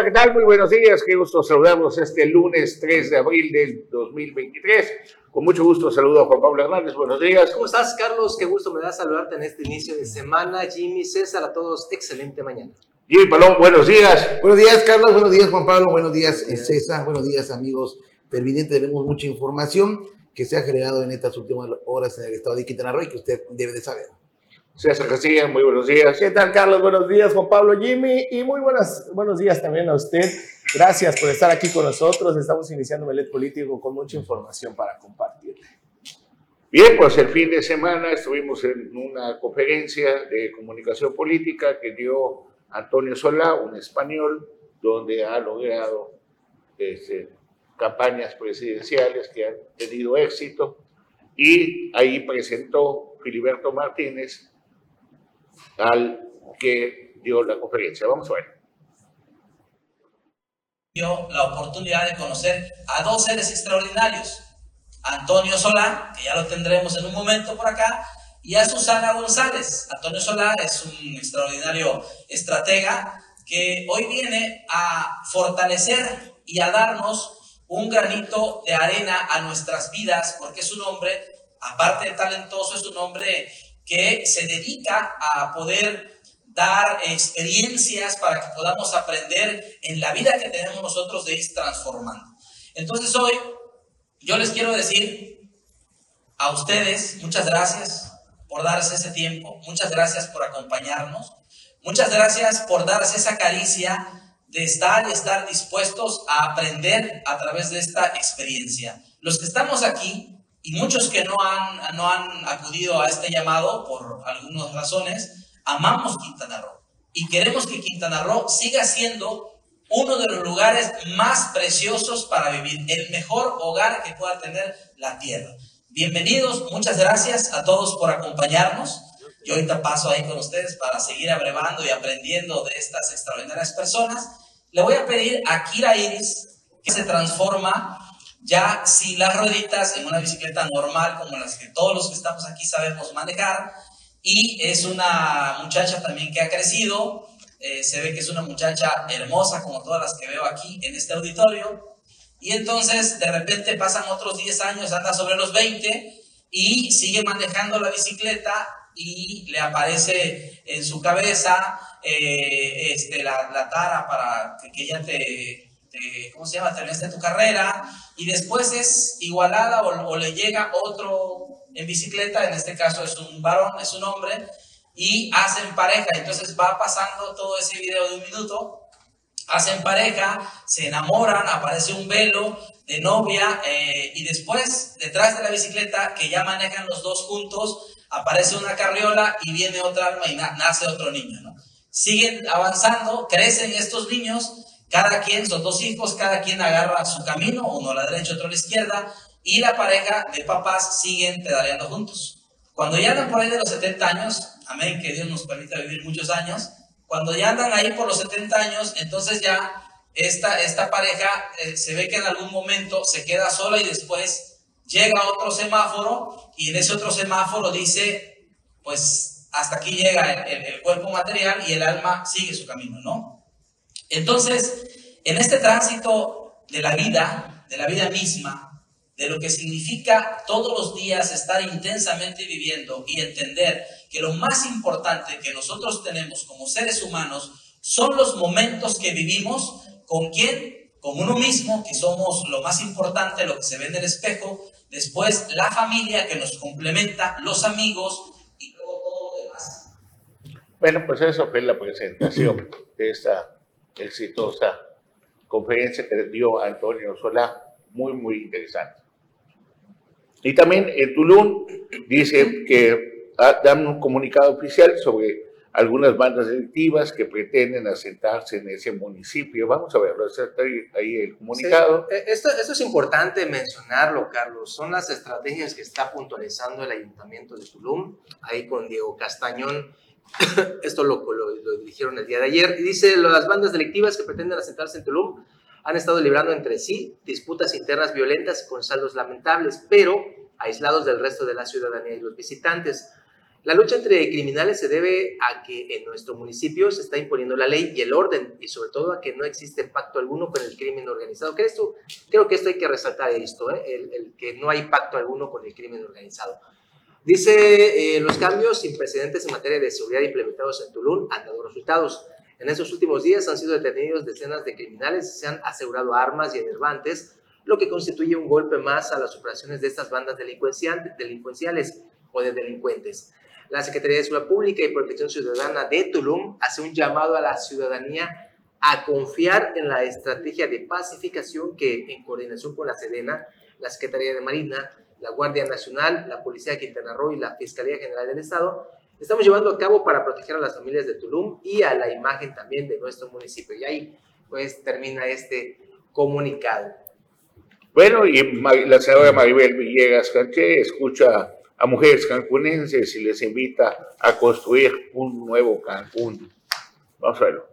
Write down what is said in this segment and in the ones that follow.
Hola, ¿qué tal? Muy buenos días. Qué gusto saludarlos este lunes 3 de abril del 2023. Con mucho gusto saludo a Juan Pablo Hernández. Buenos días. ¿Cómo estás, Carlos? Qué gusto me da saludarte en este inicio de semana. Jimmy, César, a todos, excelente mañana. Jimmy Palón, buenos días. Buenos días, Carlos. Buenos días, Juan Pablo. Buenos días, eh, César. Buenos días, amigos televidentes. Tenemos mucha información que se ha generado en estas últimas horas en el estado de Quintana Roo y que usted debe de saber. César García, muy buenos días. ¿Qué tal, Carlos? Buenos días, Juan Pablo, Jimmy, y muy buenas, buenos días también a usted. Gracias por estar aquí con nosotros. Estamos iniciando Melet Político con mucha información para compartir. Bien, pues el fin de semana estuvimos en una conferencia de comunicación política que dio Antonio Solá, un español, donde ha logrado este, campañas presidenciales que han tenido éxito y ahí presentó Filiberto Martínez al que dio la conferencia. Vamos a ver. Dio la oportunidad de conocer a dos seres extraordinarios, Antonio Solá, que ya lo tendremos en un momento por acá, y a Susana González. Antonio Solá es un extraordinario estratega que hoy viene a fortalecer y a darnos un granito de arena a nuestras vidas, porque es un hombre, aparte de talentoso, es un hombre que se dedica a poder dar experiencias para que podamos aprender en la vida que tenemos nosotros de ir transformando. Entonces hoy yo les quiero decir a ustedes muchas gracias por darse ese tiempo, muchas gracias por acompañarnos, muchas gracias por darse esa caricia de estar y estar dispuestos a aprender a través de esta experiencia. Los que estamos aquí y muchos que no han, no han acudido a este llamado por algunas razones, amamos Quintana Roo y queremos que Quintana Roo siga siendo uno de los lugares más preciosos para vivir, el mejor hogar que pueda tener la tierra. Bienvenidos, muchas gracias a todos por acompañarnos. Yo ahorita paso ahí con ustedes para seguir abrevando y aprendiendo de estas extraordinarias personas. Le voy a pedir a Kira Iris que se transforma ya si las rueditas en una bicicleta normal, como las que todos los que estamos aquí sabemos manejar, y es una muchacha también que ha crecido, eh, se ve que es una muchacha hermosa, como todas las que veo aquí en este auditorio, y entonces de repente pasan otros 10 años, anda sobre los 20 y sigue manejando la bicicleta y le aparece en su cabeza eh, este, la, la, tara para que, que ella te, ¿cómo se llama? Terminaste tu carrera y después es igualada o, le llega otro en bicicleta, en este caso es un varón, es un hombre, y hacen pareja. Entonces va pasando todo ese video de un minuto, hacen pareja, se enamoran, aparece un velo de novia eh, y después detrás de la bicicleta que ya manejan los dos juntos, aparece una carriola y viene otra alma y nace otro niño. ¿no? Siguen avanzando, crecen estos niños cada quien, son dos hijos, cada quien agarra su camino, uno a la derecha, otro a la izquierda, y la pareja de papás siguen pedaleando juntos. Cuando ya andan por ahí de los 70 años, amén, que Dios nos permita vivir muchos años, cuando ya andan ahí por los 70 años, entonces ya esta, esta pareja eh, se ve que en algún momento se queda sola y después llega otro semáforo y en ese otro semáforo dice, pues hasta aquí llega el, el cuerpo material y el alma sigue su camino, ¿no? Entonces, en este tránsito de la vida, de la vida misma, de lo que significa todos los días estar intensamente viviendo y entender que lo más importante que nosotros tenemos como seres humanos son los momentos que vivimos con quién, con uno mismo, que somos lo más importante, lo que se ve en el espejo, después la familia que nos complementa, los amigos y luego todo lo demás. Bueno, pues eso fue la presentación de esta exitosa conferencia que dio Antonio Solá, muy, muy interesante. Y también en Tulum dice que dan un comunicado oficial sobre algunas bandas delictivas que pretenden asentarse en ese municipio. Vamos a verlo, está ahí, ahí el comunicado. E, esto, esto, es importante mencionarlo, Carlos. Son las estrategias que está puntualizando el Ayuntamiento de Tulum, ahí con Diego Castañón Esto lo, lo, dijeron el día de ayer. Y dice, las bandas delictivas que pretenden asentarse en Tulum han estado librando entre sí disputas internas violentas con saldos lamentables, pero aislados del resto de la ciudadanía y los visitantes. La lucha entre criminales se debe a que en nuestro municipio se está imponiendo la ley y el orden y sobre todo a que no existe pacto alguno con el crimen organizado. ¿Crees tú? Creo que esto hay que resaltar esto, ¿eh? el, que no hay pacto alguno con el crimen organizado. Dice, eh, los cambios sin precedentes en materia de seguridad implementados en Tulum han dado resultados. En estos últimos días han sido detenidos decenas de criminales y se han asegurado armas y enervantes, lo que constituye un golpe más a las operaciones de estas bandas delincuenciales o de delincuentes. La Secretaría de Seguridad Pública y Protección Ciudadana de Tulum hace un llamado a la ciudadanía a confiar en la estrategia de pacificación que, en coordinación con la Sedena, la Secretaría de Marina, la Guardia Nacional, la Policía de Quintana Roo y la Fiscalía General del Estado, estamos llevando a cabo para proteger a las familias de Tulum y a la imagen también de nuestro municipio. Y ahí pues termina este comunicado. Bueno, y la senadora Maribel Villegas Canché escucha a mujeres cancunenses y les invita a construir un nuevo Cancún. Vamos a verlo.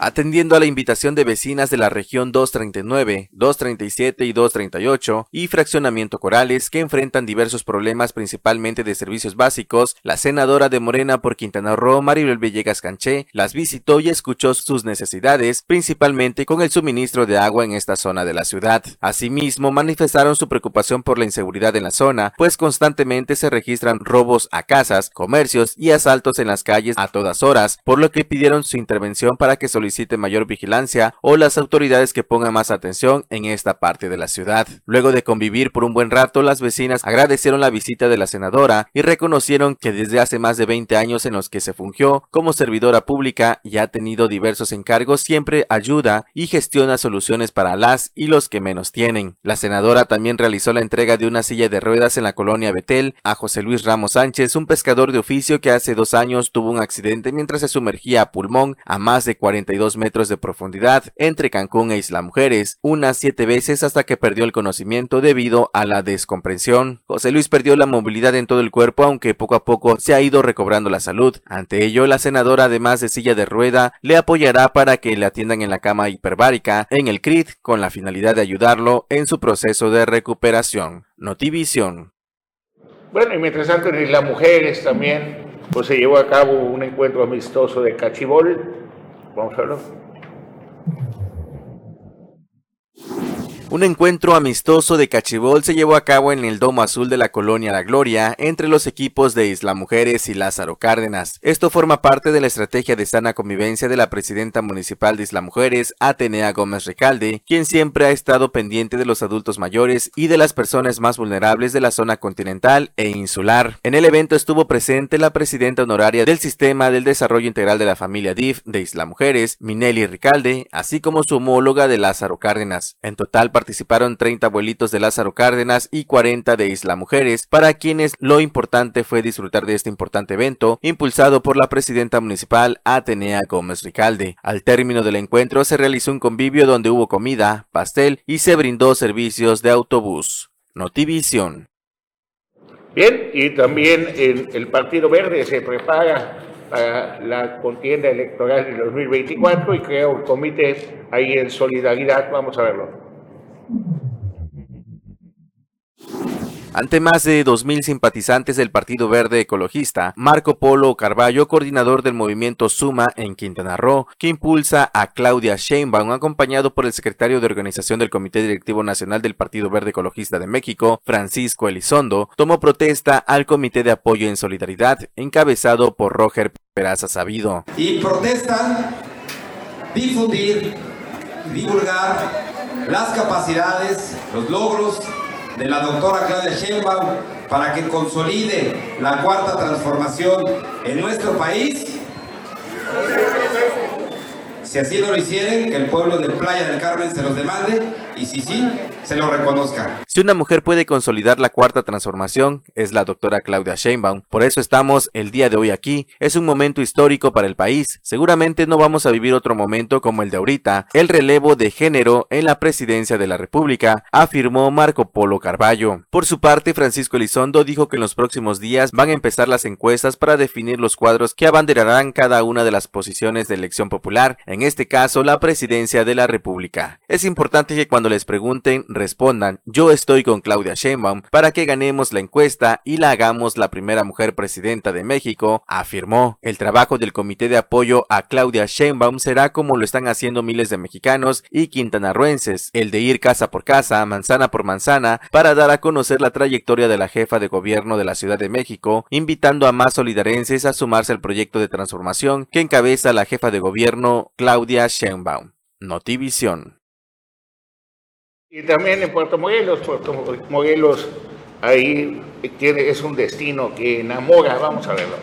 Atendiendo a la invitación de vecinas de la región 239, 237 y 238 y fraccionamiento Corales que enfrentan diversos problemas principalmente de servicios básicos, la senadora de Morena por Quintana Roo, Maribel Villegas Canché, las visitó y escuchó sus necesidades, principalmente con el suministro de agua en esta zona de la ciudad. Asimismo, manifestaron su preocupación por la inseguridad en la zona, pues constantemente se registran robos a casas, comercios y asaltos en las calles a todas horas, por lo que pidieron su intervención para que soliciten solicite mayor vigilancia o las autoridades que pongan más atención en esta parte de la ciudad. Luego de convivir por un buen rato, las vecinas agradecieron la visita de la senadora y reconocieron que desde hace más de 20 años en los que se fungió como servidora pública y ha tenido diversos encargos, siempre ayuda y gestiona soluciones para las y los que menos tienen. La senadora también realizó la entrega de una silla de ruedas en la colonia Betel a José Luis Ramos Sánchez, un pescador de oficio que hace dos años tuvo un accidente mientras se sumergía a pulmón a más de 42 metros de profundidad entre Cancún e Isla Mujeres, unas siete veces hasta que perdió el conocimiento debido a la descomprensión. José Luis perdió la movilidad en todo el cuerpo, aunque poco a poco se ha ido recobrando la salud. Ante ello, la senadora, además de silla de rueda, le apoyará para que le atiendan en la cama hiperbárica en el CRIT con la finalidad de ayudarlo en su proceso de recuperación. Notivisión. Bueno, y mientras tanto en Isla Mujeres también pues, se llevó a cabo un encuentro amistoso de cachibol Vamos a verlo. Un encuentro amistoso de cachibol se llevó a cabo en el Domo Azul de la Colonia La Gloria entre los equipos de Isla Mujeres y Lázaro Cárdenas. Esto forma parte de la estrategia de sana convivencia de la presidenta municipal de Isla Mujeres, Atenea Gómez Recalde, quien siempre ha estado pendiente de los adultos mayores y de las personas más vulnerables de la zona continental e insular. En el evento estuvo presente la presidenta honoraria del Sistema del Desarrollo Integral de la Familia DIF de Isla Mujeres, Minelli Ricalde, así como su homóloga de Lázaro Cárdenas. En total participaron 30 abuelitos de Lázaro Cárdenas y 40 de Isla Mujeres, para quienes lo importante fue disfrutar de este importante evento, impulsado por la presidenta municipal Atenea Gómez Ricalde. Al término del encuentro se realizó un convivio donde hubo comida, pastel y se brindó servicios de autobús. Notivisión. Bien, y también el, el Partido Verde se prepara para la contienda electoral de 2024 y crea un comité ahí en solidaridad. Vamos a verlo. Ante más de 2.000 simpatizantes del Partido Verde Ecologista, Marco Polo Carballo, coordinador del movimiento Suma en Quintana Roo, que impulsa a Claudia Sheinbaum, acompañado por el secretario de organización del Comité Directivo Nacional del Partido Verde Ecologista de México, Francisco Elizondo, tomó protesta al Comité de Apoyo en Solidaridad, encabezado por Roger Peraza Sabido. Y protestan difundir, divulgar las capacidades, los logros de la doctora Claudia Sheinbaum para que consolide la cuarta transformación en nuestro país. Si así no lo hicieren, que el pueblo de Playa del Carmen se los demande y si sí, se lo reconozca. Si una mujer puede consolidar la cuarta transformación, es la doctora Claudia Sheinbaum. Por eso estamos el día de hoy aquí. Es un momento histórico para el país. Seguramente no vamos a vivir otro momento como el de ahorita, el relevo de género en la presidencia de la República, afirmó Marco Polo Carballo. Por su parte, Francisco Elizondo dijo que en los próximos días van a empezar las encuestas para definir los cuadros que abanderarán cada una de las posiciones de elección popular, en este caso la presidencia de la República. Es importante que cuando les pregunten respondan yo estoy con Claudia Sheinbaum para que ganemos la encuesta y la hagamos la primera mujer presidenta de México, afirmó. El trabajo del comité de apoyo a Claudia Sheinbaum será como lo están haciendo miles de mexicanos y quintanarruenses, el de ir casa por casa, manzana por manzana, para dar a conocer la trayectoria de la jefa de gobierno de la Ciudad de México, invitando a más solidarenses a sumarse al proyecto de transformación que encabeza la jefa de gobierno Claudia Sheinbaum. Notivisión. Y también en Puerto Morelos, Puerto Morelos ahí es un destino que enamora, vamos a verlo.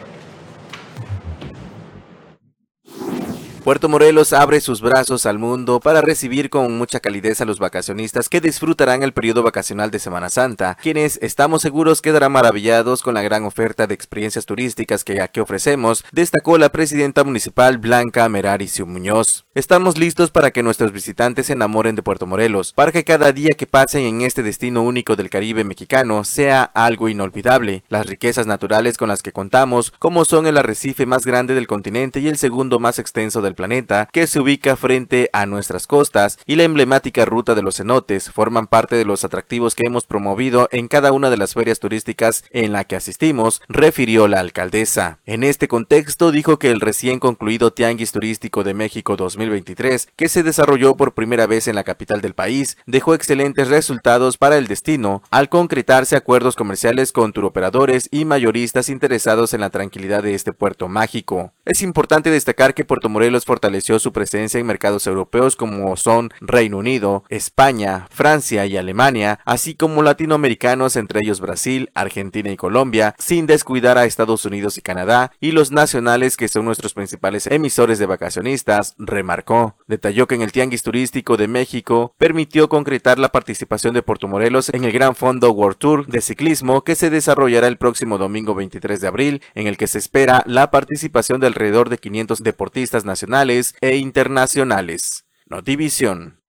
Puerto Morelos abre sus brazos al mundo para recibir con mucha calidez a los vacacionistas que disfrutarán el periodo vacacional de Semana Santa, quienes estamos seguros quedarán maravillados con la gran oferta de experiencias turísticas que aquí ofrecemos, destacó la presidenta municipal Blanca Meraricio Muñoz. Estamos listos para que nuestros visitantes se enamoren de Puerto Morelos, para que cada día que pasen en este destino único del Caribe mexicano sea algo inolvidable. Las riquezas naturales con las que contamos, como son el arrecife más grande del continente y el segundo más extenso del planeta, que se ubica frente a nuestras costas, y la emblemática ruta de los cenotes forman parte de los atractivos que hemos promovido en cada una de las ferias turísticas en la que asistimos, refirió la alcaldesa. En este contexto dijo que el recién concluido Tianguis Turístico de México 2023, que se desarrolló por primera vez en la capital del país, dejó excelentes resultados para el destino al concretarse acuerdos comerciales con turoperadores y mayoristas interesados en la tranquilidad de este puerto mágico. Es importante destacar que Puerto Morelos fortaleció su presencia en mercados europeos como son Reino Unido, España, Francia y Alemania, así como latinoamericanos entre ellos Brasil, Argentina y Colombia, sin descuidar a Estados Unidos y Canadá y los nacionales que son nuestros principales emisores de vacacionistas, remarcó. Detalló que en el Tianguis Turístico de México permitió concretar la participación de Puerto Morelos en el Gran Fondo World Tour de ciclismo que se desarrollará el próximo domingo 23 de abril, en el que se espera la participación de alrededor de 500 deportistas nacionales e internacionales. Notivisión.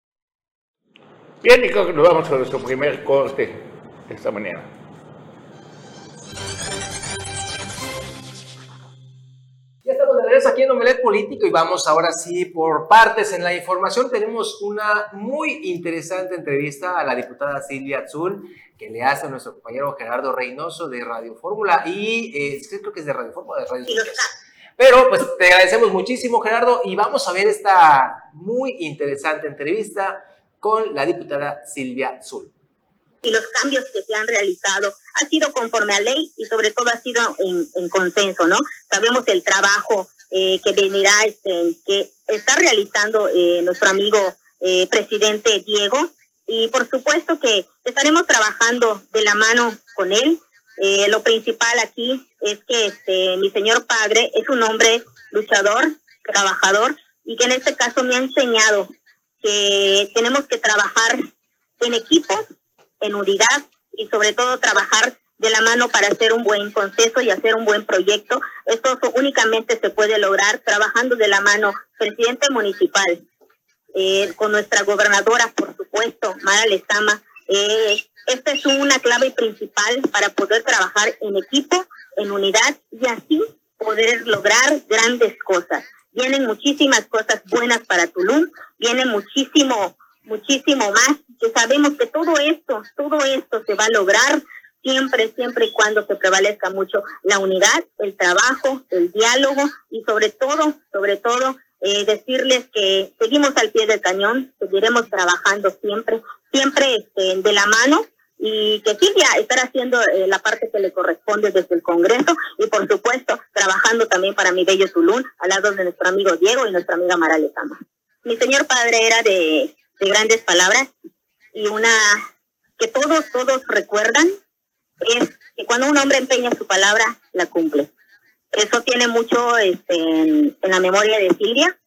Bien, y creo que nos vamos a nuestro primer corte esta mañana. Ya estamos de regreso aquí en Omelet Político y vamos ahora sí por partes en la información. Tenemos una muy interesante entrevista a la diputada Silvia Azul que le hace a nuestro compañero Gerardo Reynoso de Radio Fórmula y eh, creo que es de Radio Fórmula, de Radio pero pues te agradecemos muchísimo, Gerardo, y vamos a ver esta muy interesante entrevista con la diputada Silvia Zul. Y los cambios que se han realizado ha sido conforme a ley y sobre todo ha sido en, consenso, ¿no? Sabemos el trabajo eh, que venirá, este, que está realizando eh, nuestro amigo eh, presidente Diego y por supuesto que estaremos trabajando de la mano con él eh, lo principal aquí es que este, mi señor padre es un hombre luchador, trabajador, y que en este caso me ha enseñado que tenemos que trabajar en equipo, en unidad y sobre todo trabajar de la mano para hacer un buen conceso y hacer un buen proyecto. Esto únicamente se puede lograr trabajando de la mano presidente municipal, eh, con nuestra gobernadora, por supuesto, Mara Lezama, eh, esta es una clave principal para poder trabajar en equipo, en unidad y así poder lograr grandes cosas. Vienen muchísimas cosas buenas para Tulum, viene muchísimo, muchísimo más, que sabemos que todo esto, todo esto se va a lograr siempre, siempre y cuando se prevalezca mucho la unidad, el trabajo, el diálogo y sobre todo, sobre todo, eh, decirles que seguimos al pie del cañón, seguiremos trabajando siempre, siempre este, de la mano y que Silvia estará haciendo eh, la parte que le corresponde desde el Congreso y por supuesto trabajando también para mi bello Tulum al lado de nuestro amigo Diego y nuestra amiga Mara Lezama. Mi señor padre era de, de grandes palabras y una que todos, todos recuerdan es que cuando un hombre empeña su palabra, la cumple. Eso tiene mucho este, en, en la memoria de Silvia,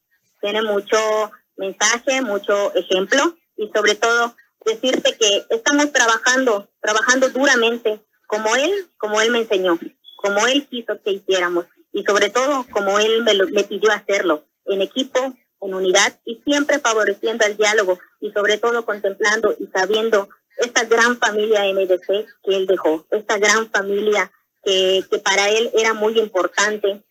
tiene mucho mensaje, mucho ejemplo y sobre todo decirte que estamos trabajando, trabajando duramente, como él, como él me enseñó, como él quiso que hiciéramos y sobre todo como él me, lo, me pidió hacerlo, en equipo, en unidad y siempre favoreciendo el diálogo y sobre todo contemplando y sabiendo esta gran familia MDC que él dejó, esta gran familia que, que para él era muy importante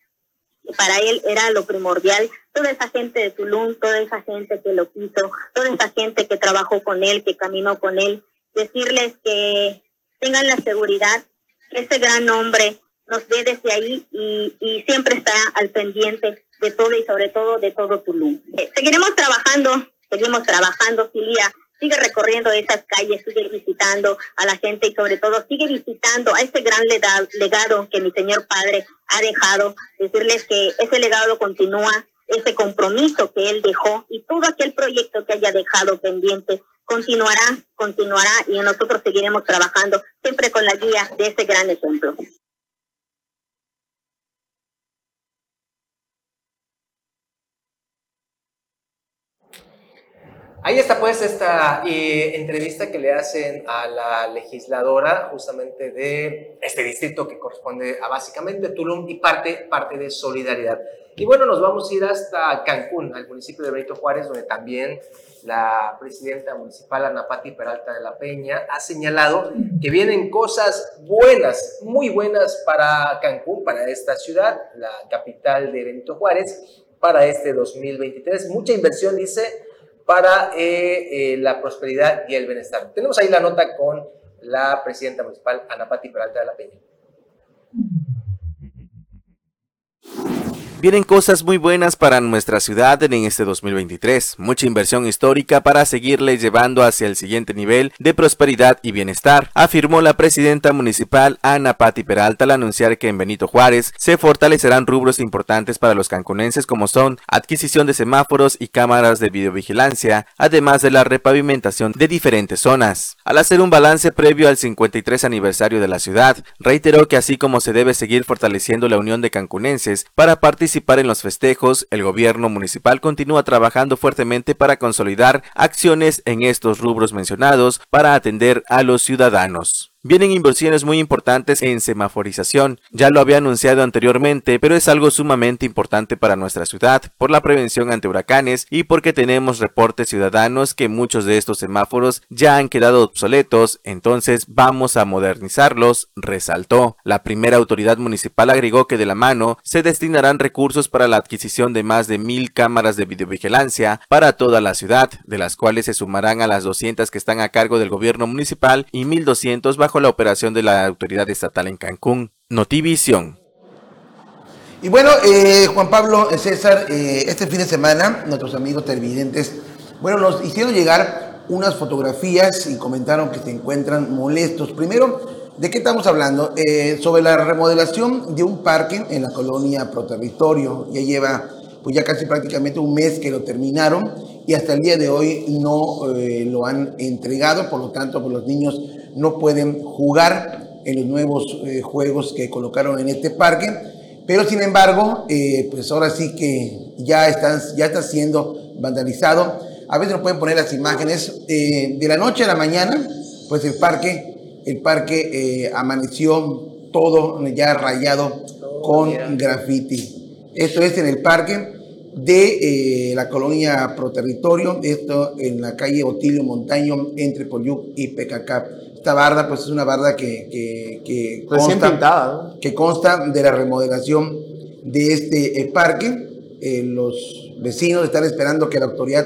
para él era lo primordial. Toda esa gente de Tulum, toda esa gente que lo quiso, toda esa gente que trabajó con él, que caminó con él, decirles que tengan la seguridad que ese gran hombre nos ve desde ahí y, y siempre está al pendiente de todo y sobre todo de todo Tulum. Eh, seguiremos trabajando, seguimos trabajando, Silvia, sigue recorriendo esas calles, sigue visitando a la gente y sobre todo sigue visitando a ese gran legado que mi señor padre ha dejado, decirles que ese legado continúa, ese compromiso que él dejó y todo aquel proyecto que haya dejado pendiente continuará, continuará y nosotros seguiremos trabajando siempre con la guía de ese gran ejemplo. Ahí está pues esta eh, entrevista que le hacen a la legisladora justamente de este distrito que corresponde a básicamente Tulum y parte, parte de Solidaridad. Y bueno, nos vamos a ir hasta Cancún, al municipio de Benito Juárez, donde también la presidenta municipal Anapati Peralta de la Peña ha señalado que vienen cosas buenas, muy buenas para Cancún, para esta ciudad, la capital de Benito Juárez, para este 2023. Mucha inversión, dice, para eh, eh, la prosperidad y el bienestar. Tenemos ahí la nota con la presidenta municipal, Ana Pati Peralta de la Peña. Vienen cosas muy buenas para nuestra ciudad en este 2023, mucha inversión histórica para seguirle llevando hacia el siguiente nivel de prosperidad y bienestar, afirmó la presidenta municipal Ana Patti Peralta al anunciar que en Benito Juárez se fortalecerán rubros importantes para los cancunenses como son adquisición de semáforos y cámaras de videovigilancia, además de la repavimentación de diferentes zonas. Al hacer un balance previo al 53 aniversario de la ciudad, reiteró que así como se debe seguir fortaleciendo la unión de cancunenses para participar participar en los festejos, el gobierno municipal continúa trabajando fuertemente para consolidar acciones en estos rubros mencionados para atender a los ciudadanos. Vienen inversiones muy importantes en semaforización, ya lo había anunciado anteriormente, pero es algo sumamente importante para nuestra ciudad por la prevención ante huracanes y porque tenemos reportes ciudadanos que muchos de estos semáforos ya han quedado obsoletos, entonces vamos a modernizarlos, resaltó. La primera autoridad municipal agregó que de la mano se destinarán recursos para la adquisición de más de mil cámaras de videovigilancia para toda la ciudad, de las cuales se sumarán a las 200 que están a cargo del gobierno municipal y 1200 bajo bajo la operación de la autoridad estatal en Cancún. Notivisión. Y bueno, eh, Juan Pablo, César, eh, este fin de semana nuestros amigos televidentes, bueno, nos hicieron llegar unas fotografías y comentaron que se encuentran molestos. Primero, ¿de qué estamos hablando? Eh, sobre la remodelación de un parque en la colonia Proterritorio. Ya lleva pues ya casi prácticamente un mes que lo terminaron y hasta el día de hoy no lo han entregado, por lo tanto, pues los niños no pueden jugar en los nuevos eh, juegos que colocaron en este parque, pero sin embargo, eh, pues ahora sí que ya, están, ya está siendo vandalizado. A veces nos pueden poner las imágenes. Eh, de la noche a la mañana, pues el parque, el parque amaneció todo ya rayado con graffiti. Esto es en el parque de la colonia Proterritorio, esto en la calle Otilio Montaño entre Poyuc y Pecacap. Esta barda, pues es una barda que, que, consta, que consta de la remodelación de este eh, parque. Eh, los vecinos están esperando que la autoridad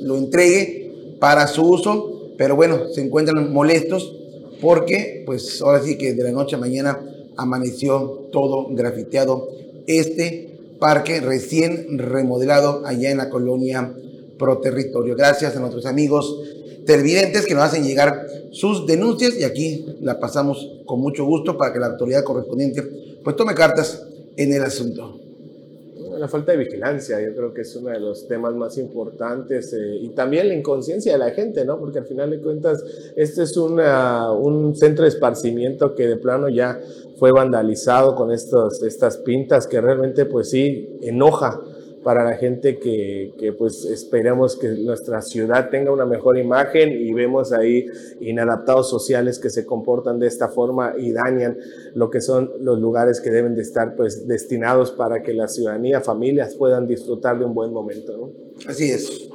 lo entregue para su uso, pero bueno, se encuentran molestos porque, pues ahora sí que de la noche a mañana amaneció todo grafiteado este parque recién remodelado allá en la colonia Pro Territorio. Gracias a nuestros amigos televidentes que nos hacen llegar sus denuncias y aquí la pasamos con mucho gusto para que la autoridad correspondiente pues tome cartas en el asunto. La falta de vigilancia, yo creo que es uno de los temas más importantes eh, y también la inconsciencia de la gente, ¿no? Porque al final de cuentas, este es una, un centro de esparcimiento que de plano ya fue vandalizado con estos, estas pintas que realmente pues sí enoja para la gente que, que, pues esperemos que nuestra ciudad tenga una mejor imagen y vemos ahí inadaptados sociales que se comportan de esta forma y dañan lo que son los lugares que deben de estar pues destinados para que la ciudadanía, familias puedan disfrutar de un buen momento. ¿no? Así es.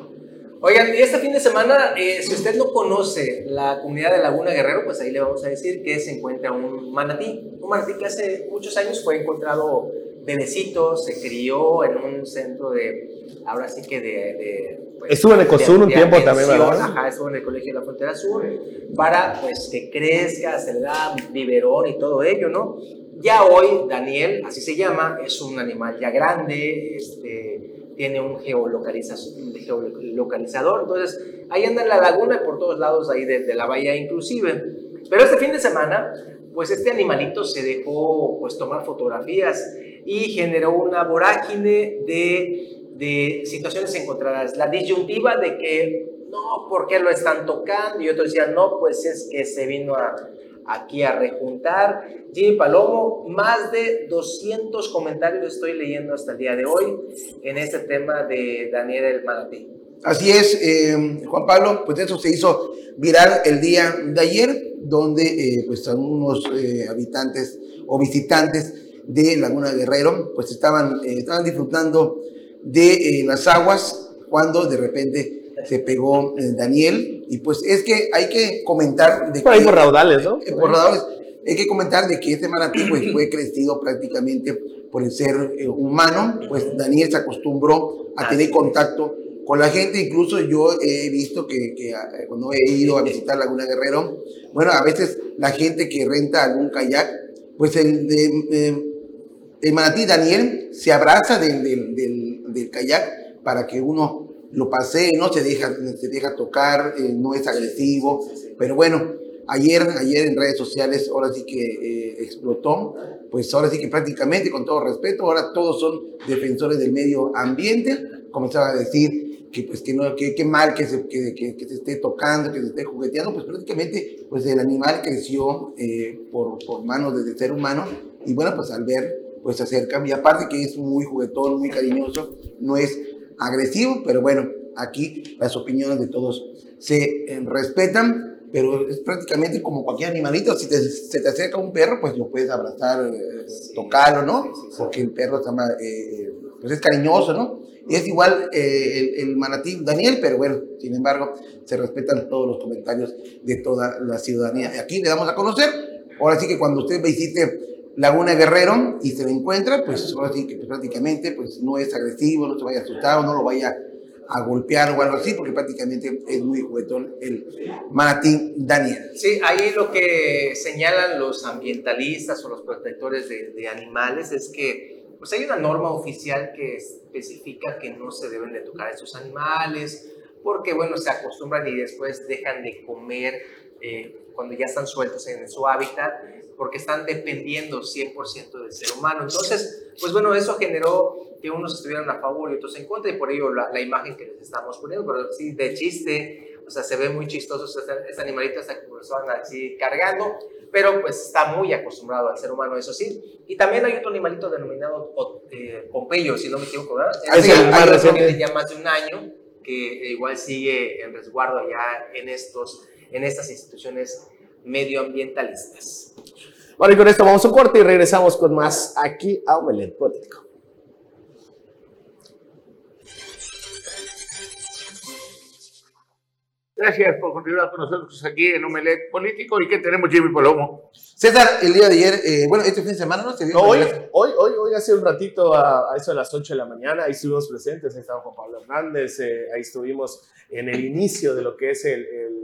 Oigan, este fin de semana, eh, si usted no conoce la comunidad de Laguna Guerrero, pues ahí le vamos a decir que se encuentra un manatí, un manatí que hace muchos años fue encontrado bebecito, se crió en un centro de, ahora sí que de... de pues, estuvo en Ecosur un tiempo también, ¿verdad? Ajá, estuvo en el Colegio de la Frontera Sur, para pues que crezca, se le da biberón y todo ello, ¿no? Ya hoy, Daniel, así se llama, es un animal ya grande, este, tiene un geolocalizador, entonces ahí anda en la laguna y por todos lados ahí de, de la bahía inclusive. Pero este fin de semana, pues este animalito se dejó pues tomar fotografías y generó una vorágine de, de situaciones encontradas. La disyuntiva de que, no, ¿por qué lo están tocando? Y otros decían, no, pues es que se vino a, aquí a rejuntar. Jimmy Palomo, más de 200 comentarios estoy leyendo hasta el día de hoy en este tema de Daniel El Manatí. Así es, eh, Juan Pablo, pues eso se hizo viral el día de ayer, donde eh, pues algunos eh, habitantes o visitantes de Laguna Guerrero pues estaban, estaban disfrutando de las aguas cuando de repente se pegó Daniel y pues es que hay que comentar de por ahí por raudales, ¿no? por raudales. Hay que comentar de que este manatí pues, fue crecido prácticamente por el ser humano, pues Daniel se acostumbró a tener contacto con la gente, incluso yo he visto que, que, eh, cuando he ido a visitar Laguna Guerrero, bueno, a veces la gente que renta algún kayak, pues el, de, el manatí Daniel se abraza del, del, del, kayak para que uno lo pase no se deja, se deja tocar, eh, no es agresivo, pero bueno, ayer, ayer en redes sociales, ahora sí que eh, explotó, pues ahora sí que prácticamente, con todo respeto, ahora todos son defensores del medio ambiente, comenzaba a decir que pues que no que, que mal que se, que, que, que, se esté tocando, que se esté jugueteando, pues prácticamente pues el animal creció eh, por, por manos del ser humano. Y bueno, pues al ver pues se acercan y aparte que es muy juguetón, muy cariñoso, no es agresivo, pero bueno, aquí las opiniones de todos se eh, respetan, pero es prácticamente como cualquier animalito, si te, se te acerca un perro, pues lo puedes abrazar, eh, tocarlo, ¿no? Porque el perro está eh, pues es cariñoso, ¿no? Es igual eh, el, manatí Daniel, pero bueno, sin embargo, se respetan todos los comentarios de toda la ciudadanía. Aquí le damos a conocer. Ahora sí que cuando usted visite Laguna Guerrero y se le encuentra, pues ahora sí que pues, prácticamente pues, no es agresivo, no se vaya a asustar o no lo vaya a golpear o algo así, porque prácticamente es muy juguetón el manatí Daniel. Sí, ahí lo que señalan los ambientalistas o los protectores de, animales es que pues hay una norma oficial que especifica que no se deben de tocar a esos animales, porque bueno, se acostumbran y después dejan de comer eh, cuando ya están sueltos en su hábitat, porque están dependiendo 100% del ser humano. Entonces, pues bueno, eso generó que unos estuvieran a favor y otros en contra, y por ello la, la imagen que les estamos poniendo, pero sí, de chiste, o sea, se ve muy chistoso este, este animalito, hasta que así cargando, pero pues está muy acostumbrado al ser humano, eso sí. Y también hay otro animalito denominado eh, Pompeyo, si no me equivoco, ¿verdad? Ah, es el más reciente. ya más de un año, que igual sigue en resguardo allá en, estos, en estas instituciones medioambientalistas. Bueno, y con esto vamos a un corte y regresamos con más aquí a Omelet Político. Gracias por continuar con nosotros aquí en Omelet Político. ¿Y qué tenemos, Jimmy Palomo? César, el día de ayer, eh, bueno, este fin de semana no se vio. hoy, hoy, hoy, hoy, hace un ratito, a, eso de las 8 de la mañana, ahí estuvimos presentes, ahí estaba Juan Pablo Hernández, eh, ahí estuvimos en el inicio de lo que es el, el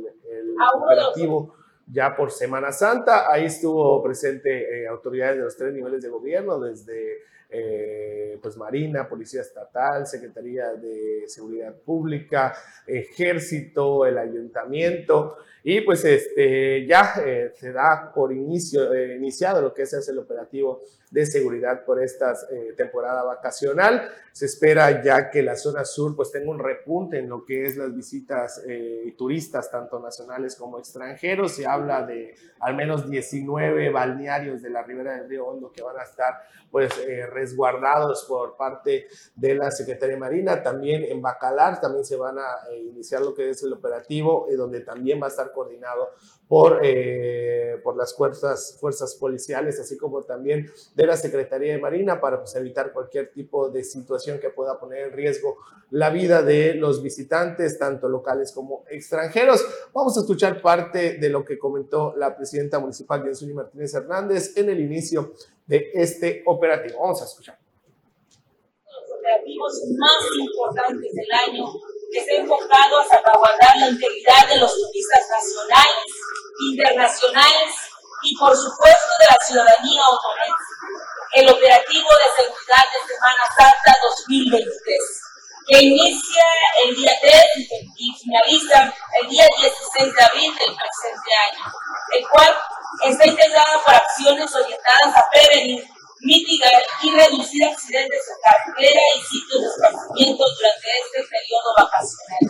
operativo ya por Semana Santa. Ahí estuvo presente eh, autoridades de los tres niveles de gobierno, desde eh, pues Marina, Policía Estatal, Secretaría de Seguridad Pública, Ejército, el Ayuntamiento. Y pues este, ya eh, se da por inicio, eh, iniciado lo que es el operativo de seguridad por esta eh, temporada vacacional. Se espera ya que la zona sur pues tenga un repunte en lo que es las visitas turistas, tanto nacionales como extranjeros. Se habla de al menos 19 balnearios de la ribera del río Hondo que van a estar pues resguardados por parte de la Secretaría Marina. También en Bacalar también se van a iniciar lo que es el operativo, donde también va a estar coordinado por, eh, por las fuerzas, fuerzas policiales, así como también de la Secretaría de Marina, para pues, evitar cualquier tipo de situación que pueda poner en riesgo la vida de los visitantes, tanto locales como extranjeros. Vamos a escuchar parte de lo que comentó la presidenta municipal, Jensuni Martínez Hernández, en el inicio de este operativo. Vamos a escuchar. operativos más importantes del año que está enfocado a salvaguardar la integridad de los turistas nacionales, internacionales y por supuesto de la ciudadanía otonense. El operativo de seguridad de Semana Santa 2023, que inicia el día 3 y finaliza el día 16 de abril del presente año, el cual está integrado por acciones orientadas a prevenir mitigar y reducir accidentes en carretera y sitios de esparcimiento durante este periodo vacacional.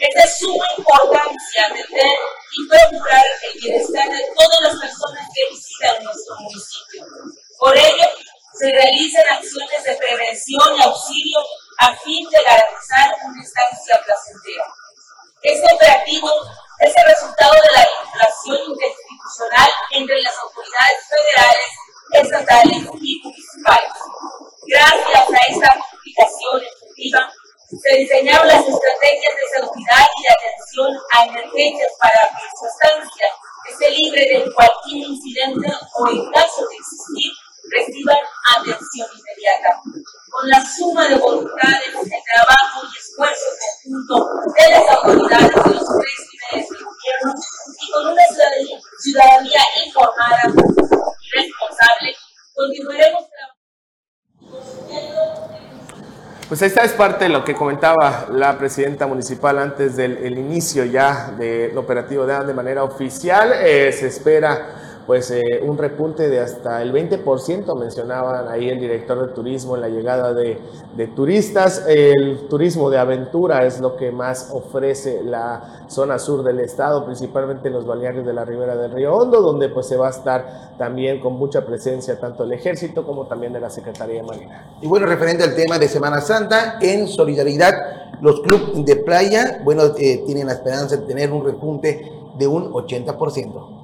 Es de suma importancia atender y procurar el bienestar de todas las personas que visitan nuestro municipio. Por ello, se realizan acciones de prevención y auxilio a fin de garantizar una estancia placentera. Este operativo es el resultado de la vinculación interinstitucional entre las autoridades federales estatales y municipales. Gracias a esta comunicación efectiva, se diseñaron las estrategias de seguridad y de atención a emergencias para que su estancia esté libre de cualquier incidente o en caso de existir, reciban atención inmediata. Con la suma de voluntades, de trabajo y esfuerzo conjunto de las autoridades de los tres niveles de gobierno y con una ciudadanía informada, responsable, continuaremos Pues esta es parte de lo que comentaba la presidenta municipal antes del inicio ya del operativo de, de manera oficial. Eh, se espera pues eh, un repunte de hasta el 20%, mencionaban ahí el director de turismo en la llegada de, turistas. El turismo de aventura es lo que más ofrece la zona sur del estado, principalmente en los balnearios de la ribera del Río Hondo, donde pues se va a estar también con mucha presencia tanto el ejército como también de la Secretaría de Marina. Y bueno, referente al tema de Semana Santa, en solidaridad, los clubes de playa, bueno, eh, tienen la esperanza de tener un repunte de un 80%.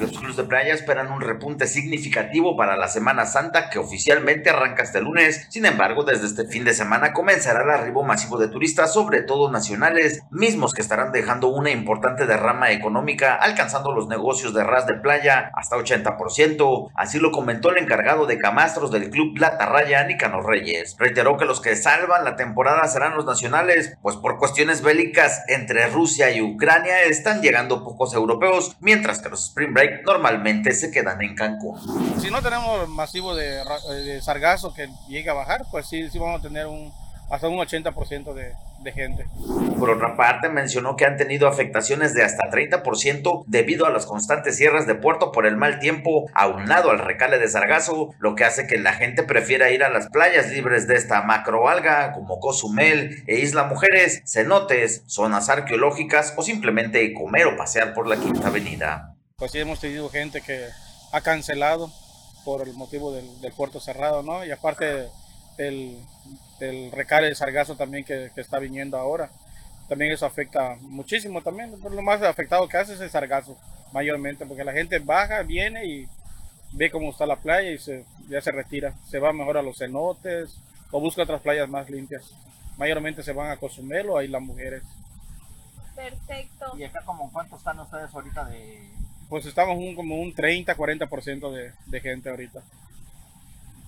Los clubes de playa esperan un repunte significativo para la Semana Santa que oficialmente arranca este lunes. Sin embargo, desde este fin de semana comenzará el arribo masivo de turistas, sobre todo nacionales, mismos que estarán dejando una importante derrama económica, alcanzando los negocios de ras de playa hasta 80%. Así lo comentó el encargado de camastros del club Plata Raya, Nicanor Reyes. Reiteró que los que salvan la temporada serán los nacionales, pues por cuestiones bélicas entre Rusia y Ucrania están llegando pocos europeos, mientras que los Spring Break normalmente se quedan en Cancún. Si no tenemos masivo de, de sargazo que llegue a bajar, pues sí, sí vamos a tener un, hasta un 80% de, de gente. Por otra parte, mencionó que han tenido afectaciones de hasta 30% debido a las constantes cierres de puerto por el mal tiempo, aunado al recale de sargazo, lo que hace que la gente prefiera ir a las playas libres de esta macroalga como Cozumel e Isla Mujeres, cenotes, zonas arqueológicas o simplemente comer o pasear por la Quinta Avenida pues sí hemos tenido gente que ha cancelado por el motivo del, puerto cerrado, ¿no? Y aparte del, del de sargazo también que, está viniendo ahora, también eso afecta muchísimo también. Lo más afectado que hace es el sargazo, mayormente, porque la gente baja, viene y ve cómo está la playa y se, ya se retira. Se va mejor a los cenotes o busca otras playas más limpias. Mayormente se van a Cozumel o a las Mujeres. Perfecto. ¿Y acá como cuánto están ustedes ahorita de, pues estamos un, como un 30, 40% de, de gente ahorita.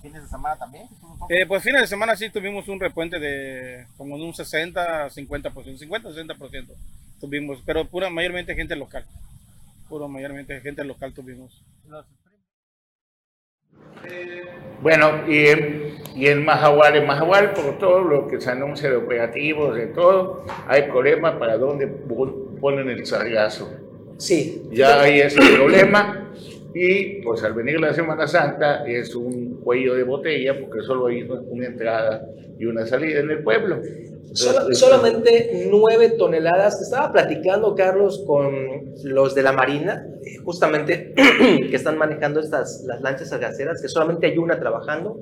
¿Fines de semana también? Eh, pues fines de semana sí tuvimos un repuente de como de un 60, 50%, 50, 60% tuvimos, pero pura mayormente gente local. Puro mayormente gente local tuvimos. Bueno, y, y en Mahahual, en Mahahual, por todo lo que se anuncia de operativos, de todo, hay problemas para dónde ponen el sargazo. Sí. Ya hay ese problema y pues al venir la Semana Santa es un cuello de botella porque solo hay una entrada y una salida en el pueblo. solamente nueve toneladas. Estaba platicando, Carlos, con los de la Marina, justamente, que están manejando estas, las lanchas sargaceras, que solamente hay una trabajando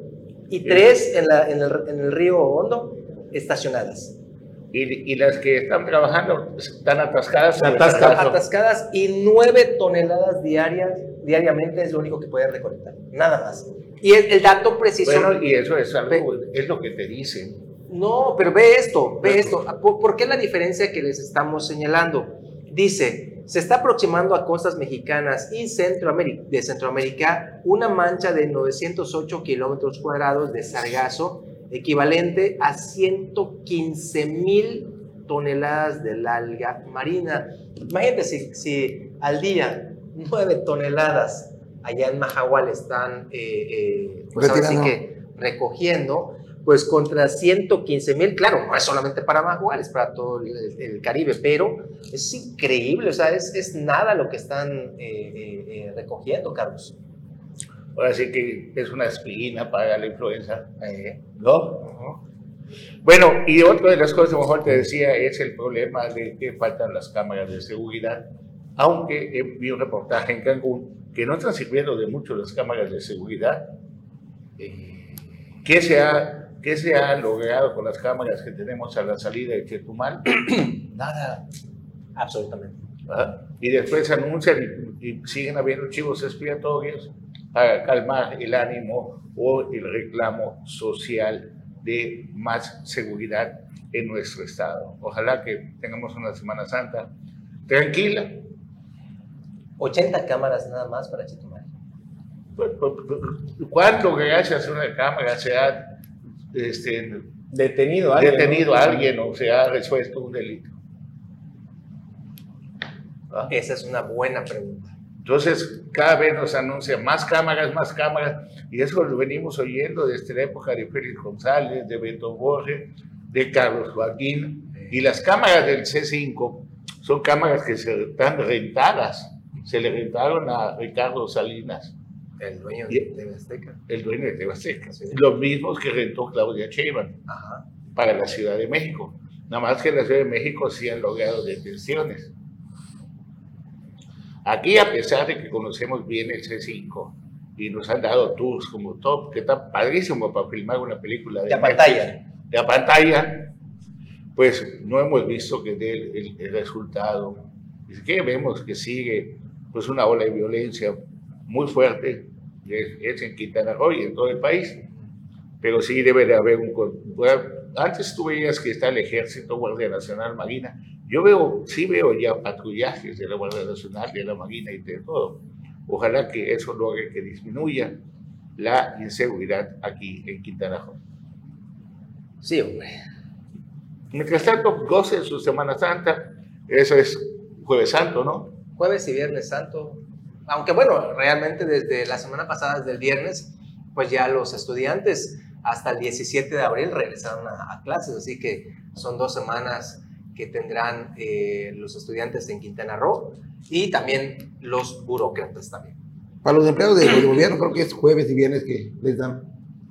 y tres en, la, en, el, en el río Hondo estacionadas. Y, y, las que están trabajando están atascadas. Atascadas, atascadas y nueve toneladas diarias, diariamente es lo único que pueden recolectar, nada más. Y el, dato preciso. Bueno, y eso es algo, es lo que te dicen. No, pero ve esto, ve esto. ¿Por, ¿Por, qué la diferencia que les estamos señalando? Dice, se está aproximando a costas mexicanas y Centroamérica, de Centroamérica una mancha de 908 kilómetros cuadrados de sargazo, equivalente a 115 mil toneladas de alga marina. Imagínate si, si al día 9 toneladas allá en Mahahual están eh, eh, pues ahora sí que recogiendo, pues contra 115 mil, claro, no es solamente para Mahahual, es para todo el, Caribe, pero es increíble, o sea, es, es nada lo que están eh, recogiendo, Carlos. Ahora sí que es una espina para la influenza, ¿no? Bueno, y otra de las cosas, mejor te decía, es el problema de que faltan las cámaras de seguridad, aunque vi un reportaje en Cancún que no están sirviendo de mucho las cámaras de seguridad. Eh, ¿qué, se ha, ¿Qué se ha logrado con las cámaras que tenemos a la salida de Chetumal? Nada. Absolutamente. ¿Ah? Y después anuncian y, siguen habiendo chivos expiatorios para calmar el ánimo o el reclamo social de más seguridad en nuestro estado. Ojalá que tengamos una Semana Santa tranquila, 80 cámaras nada más para Chetumal. ¿Cuánto gracias a una cámara se ha este, detenido, a alguien, detenido a alguien o se ha resuelto un delito? ¿Ah? Esa es una buena pregunta. Entonces, cada vez nos anuncian más cámaras, más cámaras, y eso lo venimos oyendo desde la época de Félix González, de Beto Borges, de Carlos Joaquín, y las cámaras del C5 son cámaras que se están rentadas se le rentaron a Ricardo Salinas. El dueño de Tebasteca. El dueño de Tebasteca. Los mismos que rentó Claudia Sheinbaum para la Ciudad de México. Nada más que en la Ciudad de México sí han logrado detenciones. Aquí, a pesar de que conocemos bien el C5 y nos han dado tours como top, que está padrísimo para filmar una película de, de pantalla. De pantalla, pues no hemos visto que dé el, el resultado. Es que vemos que sigue pues una ola de violencia muy fuerte, es, en Quintana Roo y en todo el país, pero sí debe de haber un... antes tú veías que está el Ejército, Guardia Nacional, Marina, yo veo, sí veo ya patrullajes de la Guardia Nacional, de la Marina y de todo. Ojalá que eso logre que disminuya la inseguridad aquí en Quintana Roo. Sí, hombre. Mientras tanto, goce su Semana Santa, eso es Jueves Santo, ¿no? jueves y viernes santo. Aunque bueno, realmente desde la semana pasada, desde el viernes, pues ya los estudiantes hasta el 17 de abril regresaron a, clases, así que son dos semanas que tendrán eh, los estudiantes en Quintana Roo y también los burócratas también. Para los empleados del gobierno creo que es jueves y viernes que les dan.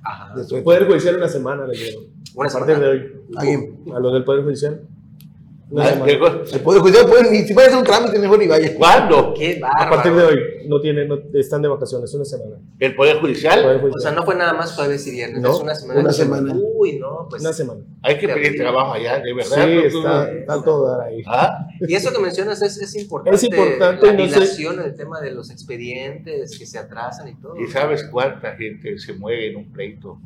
Ajá. Poder Judicial una semana les dieron. Una a partir de hoy. ¿A, a los del Poder Judicial. El Poder Judicial puede, ni si puede hacer un trámite, mejor ni vaya. ¿Cuándo? Qué A partir de hoy, no tienen, no, están de vacaciones, una semana. ¿El Poder Judicial? O sea, no fue nada más jueves y viernes, ¿No? es una semana. Una semana. Uy, no, pues. Una semana. Hay que pedir trabajo allá, de verdad. Sí, está, está todo ahí. ¿Ah? Y eso que mencionas es, es importante. Es importante. La dilación, el tema de los expedientes que se atrasan y todo. ¿Y sabes cuánta gente se muere en un pleito?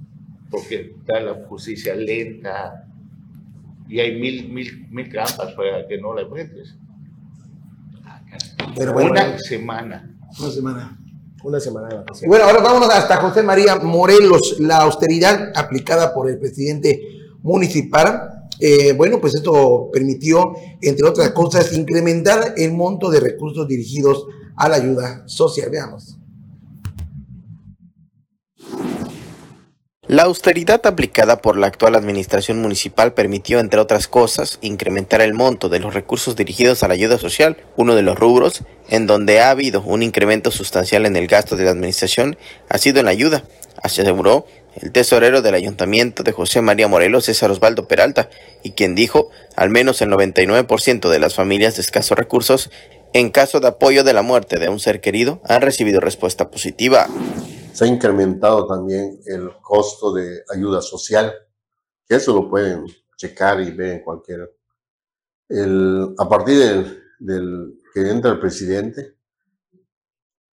Porque está la justicia lenta, y hay mil, mil, mil trampas para que no la enfrentes. Pero una semana. Una semana. Una semana de vacaciones. Bueno, ahora vámonos hasta José María Morelos. La austeridad aplicada por el presidente municipal. Eh, bueno, pues esto permitió, entre otras cosas, incrementar el monto de recursos dirigidos a la ayuda social. Veamos. La austeridad aplicada por la actual administración municipal permitió, entre otras cosas, incrementar el monto de los recursos dirigidos a la ayuda social, uno de los rubros en donde ha habido un incremento sustancial en el gasto de la administración ha sido en la ayuda, aseguró el tesorero del ayuntamiento de José María Morelos, César Osvaldo Peralta, y quien dijo, al menos el 99% de las familias de escasos recursos, en caso de apoyo de la muerte de un ser querido, han recibido respuesta positiva se ha incrementado también el costo de ayuda social, que eso lo pueden checar y ver en cualquier... El, a partir del, del que entra el presidente,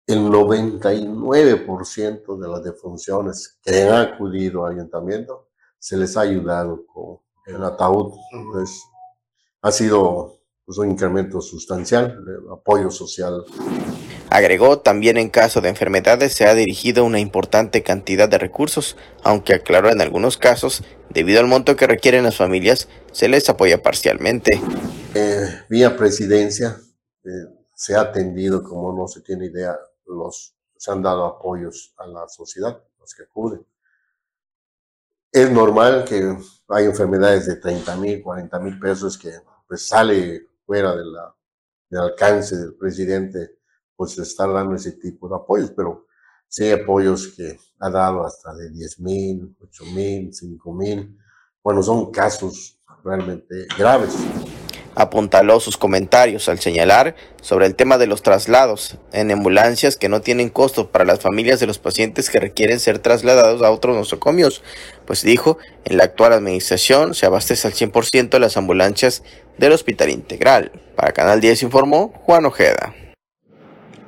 el 99% de las defunciones que han acudido al ayuntamiento se les ha ayudado con el ataúd. Pues, ha sido pues, un incremento sustancial de apoyo social. Agregó, también en caso de enfermedades se ha dirigido una importante cantidad de recursos, aunque aclaró en algunos casos, debido al monto que requieren las familias, se les apoya parcialmente. Eh, vía presidencia eh, se ha atendido, como no se tiene idea, los, se han dado apoyos a la sociedad, los que acuden. Es normal que hay enfermedades de 30 mil, 40 mil pesos que pues sale fuera del alcance del presidente pues estar dando ese tipo de apoyos, pero sí apoyos que ha dado hasta de 10 mil, 8 mil, 5 mil. Bueno, son casos realmente graves. Apuntaló sus comentarios al señalar sobre el tema de los traslados en ambulancias que no tienen costo para las familias de los pacientes que requieren ser trasladados a otros nosocomios, pues dijo, en la actual administración se abastece al 100% las ambulancias del Hospital Integral. Para Canal 10 informó Juan Ojeda.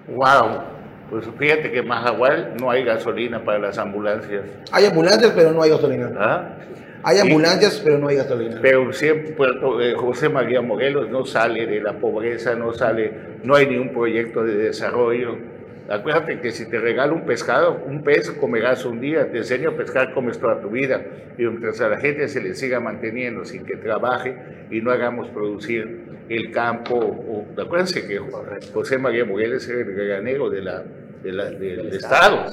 Wow, pues fíjate que en Majagual no hay gasolina para las ambulancias. Hay ambulancias, pero no hay gasolina. ¿Ah? Hay ambulancias, pero no hay gasolina. Pero siempre eh, José María Morelos no sale de la pobreza, no sale, no hay ningún proyecto de desarrollo. Acuérdate que si te regalo un pescado, un pez comerás un día, te enseño a pescar, comes toda tu vida. Y mientras a la gente se le siga manteniendo sin que trabaje y no hagamos producir el campo, o, acuérdense que José María Morelos era el granero de la, del Estado.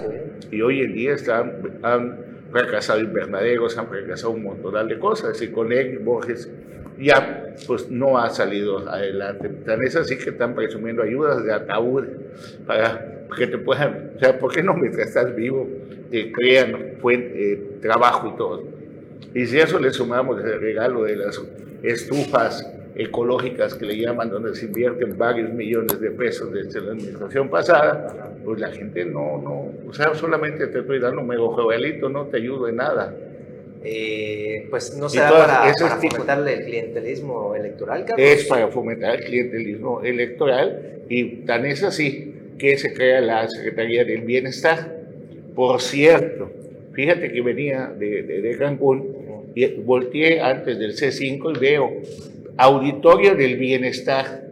Y hoy en día están, han fracasado invernaderos, han fracasado un montón de cosas. Y con él, Borges, ya pues no ha salido adelante. Tan es así que están presumiendo ayudas de ataúd para que te puedan, o sea, ¿por qué no mientras estás vivo te crean eh, trabajo y todo? Y si a eso le sumamos el regalo de las estufas ecológicas que le llaman, donde se invierten varios millones de pesos desde la administración pasada, pues la gente no, no, o sea, solamente te estoy dando un mego no te ayudo en nada. Eh, pues no será para, para fomentar el clientelismo electoral, Carlos? Es para fomentar el clientelismo electoral y tan es así que se crea la Secretaría del Bienestar. Por cierto, fíjate que venía de, de, de Cancún y volteé antes del C5 y veo Auditorio del Bienestar.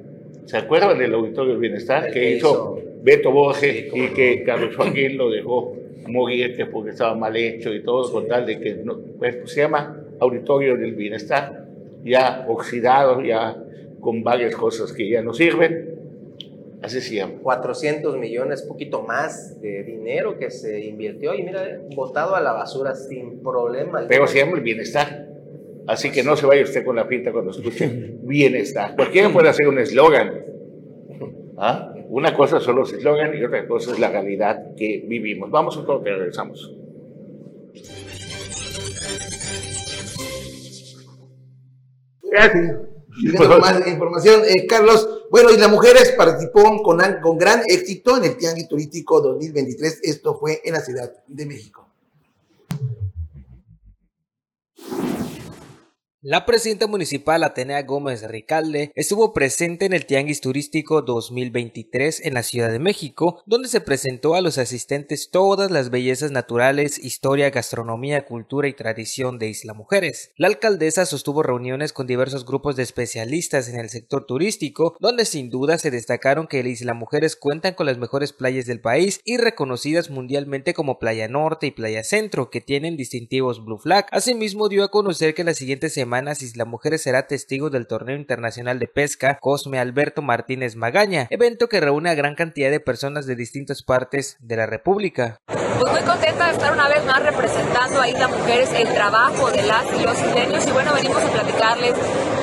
¿Se acuerdan del Auditorio del Bienestar que hizo Beto Borges y que Carlos Joaquín lo dejó morir porque estaba mal hecho y todo, con tal de que no, pues, se llama Auditorio del Bienestar, ya oxidado, ya con varias cosas que ya no sirven. Así se llama. 400 millones, poquito más de dinero que se invirtió y mira, botado a la basura sin problema. Pero se llama el bienestar. Así que no se vaya usted con la pinta cuando escuche bienestar. Cualquiera puede hacer un eslogan. ¿Ah? Una cosa son los eslogan y otra cosa es la realidad que vivimos. Vamos un poco que más información, eh, Carlos. Bueno, y las mujeres participó con, con gran éxito en el Tianguis Turístico 2023. Esto fue en la Ciudad de México. La presidenta municipal Atenea Gómez Ricalde estuvo presente en el Tianguis Turístico 2023 en la Ciudad de México, donde se presentó a los asistentes todas las bellezas naturales, historia, gastronomía, cultura y tradición de Isla Mujeres. La alcaldesa sostuvo reuniones con diversos grupos de especialistas en el sector turístico, donde sin duda se destacaron que Isla Mujeres cuentan con las mejores playas del país y reconocidas mundialmente como Playa Norte y Playa Centro, que tienen distintivos Blue Flag. Asimismo dio a conocer que la siguiente semana semanas Isla Mujeres será testigo del Torneo Internacional de Pesca Cosme Alberto Martínez Magaña, evento que reúne a gran cantidad de personas de distintas partes de la República. Pues muy contenta de estar una vez más representando a Isla Mujeres el trabajo de las y los isleños y bueno, venimos a platicarles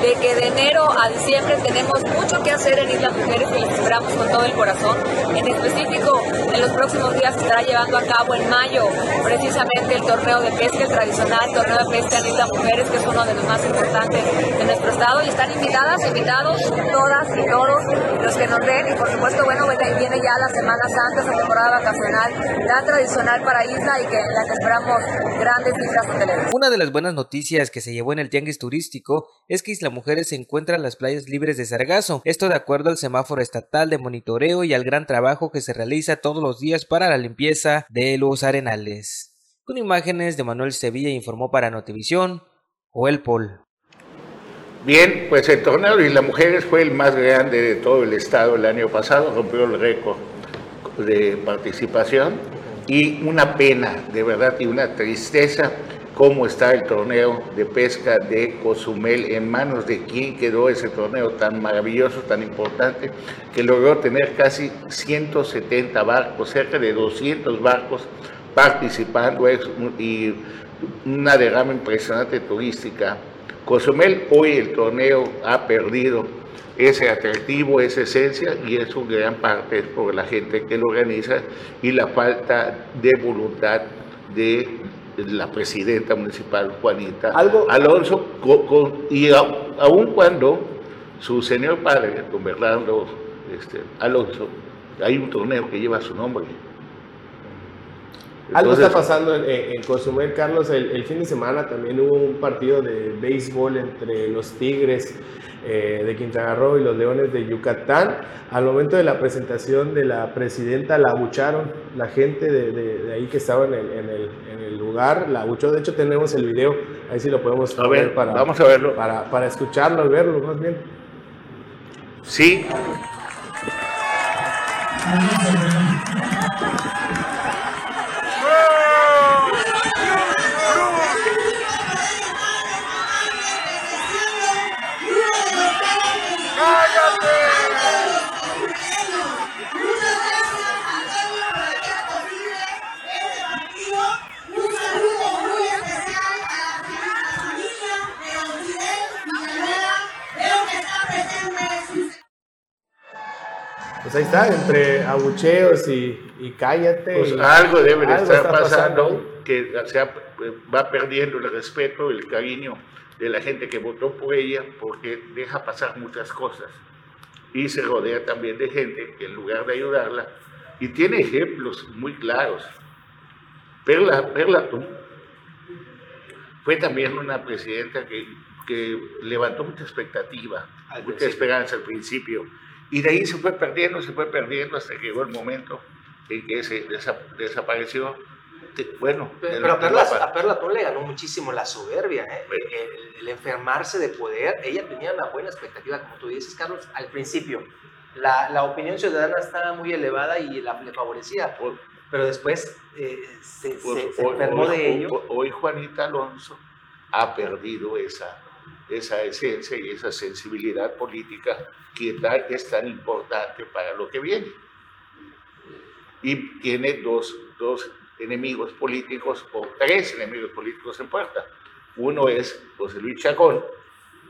de que de enero a diciembre tenemos mucho que hacer en Isla Mujeres y les esperamos con todo el corazón. En específico, en los próximos días estará llevando a cabo en mayo precisamente el torneo de pesca, tradicional torneo de pesca en Isla Mujeres, que es uno de los más importante de nuestro estado. Y están invitadas, invitados todas y todos los que nos ven. Y por supuesto, bueno, viene ya la Semana Santa, esa temporada vacacional tan tradicional para Isla y que la que esperamos grandes cifras hoteleras. Una de las buenas noticias que se llevó en el tianguis turístico es que Isla Mujeres se encuentra en las playas libres de sargazo, esto de acuerdo al semáforo estatal de monitoreo y al gran trabajo que se realiza todos los días para la limpieza de los arenales. Con imágenes de Manuel Sevilla informó para Notivisión, o el Pol. Bien, pues el torneo las mujeres fue el más grande de todo el estado el año pasado, rompió el récord de participación y una pena, de verdad, y una tristeza cómo está el torneo de pesca de Cozumel, en manos de quién quedó ese torneo tan maravilloso, tan importante, que logró tener casi 170 barcos, cerca de 200 barcos participando y una derrama impresionante turística. Cozumel hoy el torneo ha perdido ese atractivo, esa esencia y es un gran parte por la gente que lo organiza y la falta de voluntad de la presidenta municipal Juanita Alonso y aun cuando su señor padre, don Bernardo este, Alonso, hay un torneo que lleva su nombre algo está pasando en, Cozumel, Carlos. El, fin de semana también hubo un partido de béisbol entre los Tigres eh, de Quintana Roo y los Leones de Yucatán. Al momento de la presentación de la presidenta, la abucharon. La gente de, ahí que estaba en el, lugar la abuchó. De hecho, tenemos el video. Ahí sí lo podemos ver, para, vamos a verlo. Para, para escucharlo y verlo más bien. Sí. Ahí está, entre abucheos y, cállate. Pues algo debe de estar pasando, que va perdiendo el respeto, el cariño de la gente que votó por ella, porque deja pasar muchas cosas. Y se rodea también de gente que en lugar de ayudarla, y tiene ejemplos muy claros. Perla, Perla tú fue también una presidenta que, que levantó mucha expectativa, mucha esperanza al principio y de ahí se fue perdiendo, se fue perdiendo hasta que llegó el momento en que se desapareció. Bueno, pero, a, Perla, a Perla le ganó muchísimo la soberbia, ¿eh? el, enfermarse de poder. Ella tenía una buena expectativa, como tú dices, Carlos, al principio. La, la opinión ciudadana estaba muy elevada y la, le favorecía, pero después eh, se, pues, se, enfermó de ello. Hoy Juanita Alonso ha perdido esa esa esencia y esa sensibilidad política que es tan importante para lo que viene. Y tiene dos, dos enemigos políticos o tres enemigos políticos en puerta. Uno es José Luis Chacón,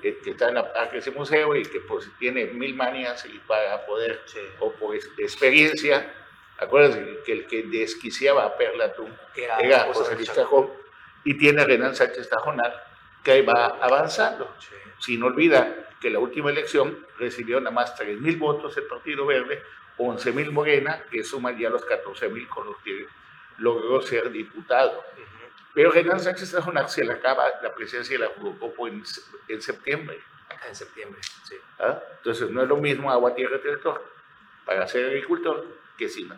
que, está en la parte ese museo y que pues, tiene mil manías y para poder, o por experiencia, acuérdense que el que desquiciaba a Perla era, José Luis Chacón, y tiene a Renan Sánchez Tajonar, que va avanzando. Sin olvidar que la última elección recibió nada más 3.000 votos el Partido Verde, 11.000 Morena, que suman ya los 14.000 con los que logró ser diputado. Pero Renan Sánchez Tajonar se le acaba la presidencia de la Jugocopo en, en septiembre. En septiembre, sí. ¿Ah? Entonces no es lo mismo agua, tierra, tractor para ser agricultor que sin,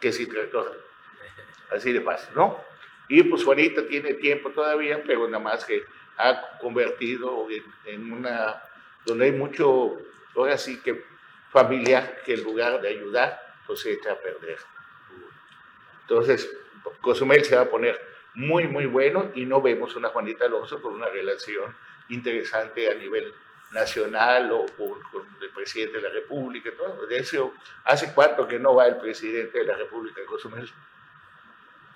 que sin tractor. Así de fácil, ¿no? Y pues Juanita tiene tiempo todavía, pero nada más que ha convertido en, una, donde hay mucho, ahora sí que familiar, que en lugar de ayudar, pues se echa a perder. Entonces, Cozumel se va a poner muy, muy bueno y no vemos una Juanita Alonso con una relación interesante a nivel nacional o, con el presidente de la República. Todo. De eso, ¿hace cuánto que no va el presidente de la República de Cozumel?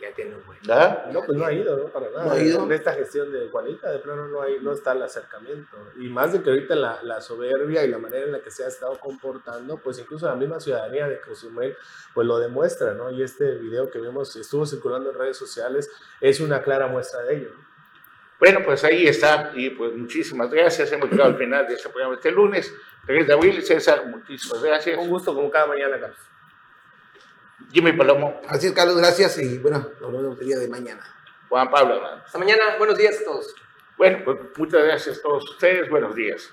Ya tiene un buen. No, pues no ha ido, ¿no? Para nada. No ha ido. En esta gestión de Juanita, de plano no, hay, no está el acercamiento. Y más de que ahorita la, la, soberbia y la manera en la que se ha estado comportando, pues incluso la misma ciudadanía de Cozumel, pues lo demuestra, ¿no? Y este video que vemos, estuvo circulando en redes sociales, es una clara muestra de ello. Bueno, pues ahí está, y pues muchísimas gracias. Hemos llegado al final de este programa este lunes, 3 de abril. César, muchísimas gracias. Un gusto como cada mañana, Carlos. Jimmy Palomo. Así es, Carlos, gracias y bueno, nos vemos el día de mañana. Juan Pablo. Hasta mañana, buenos días a todos. Bueno, pues muchas gracias a todos ustedes, buenos días.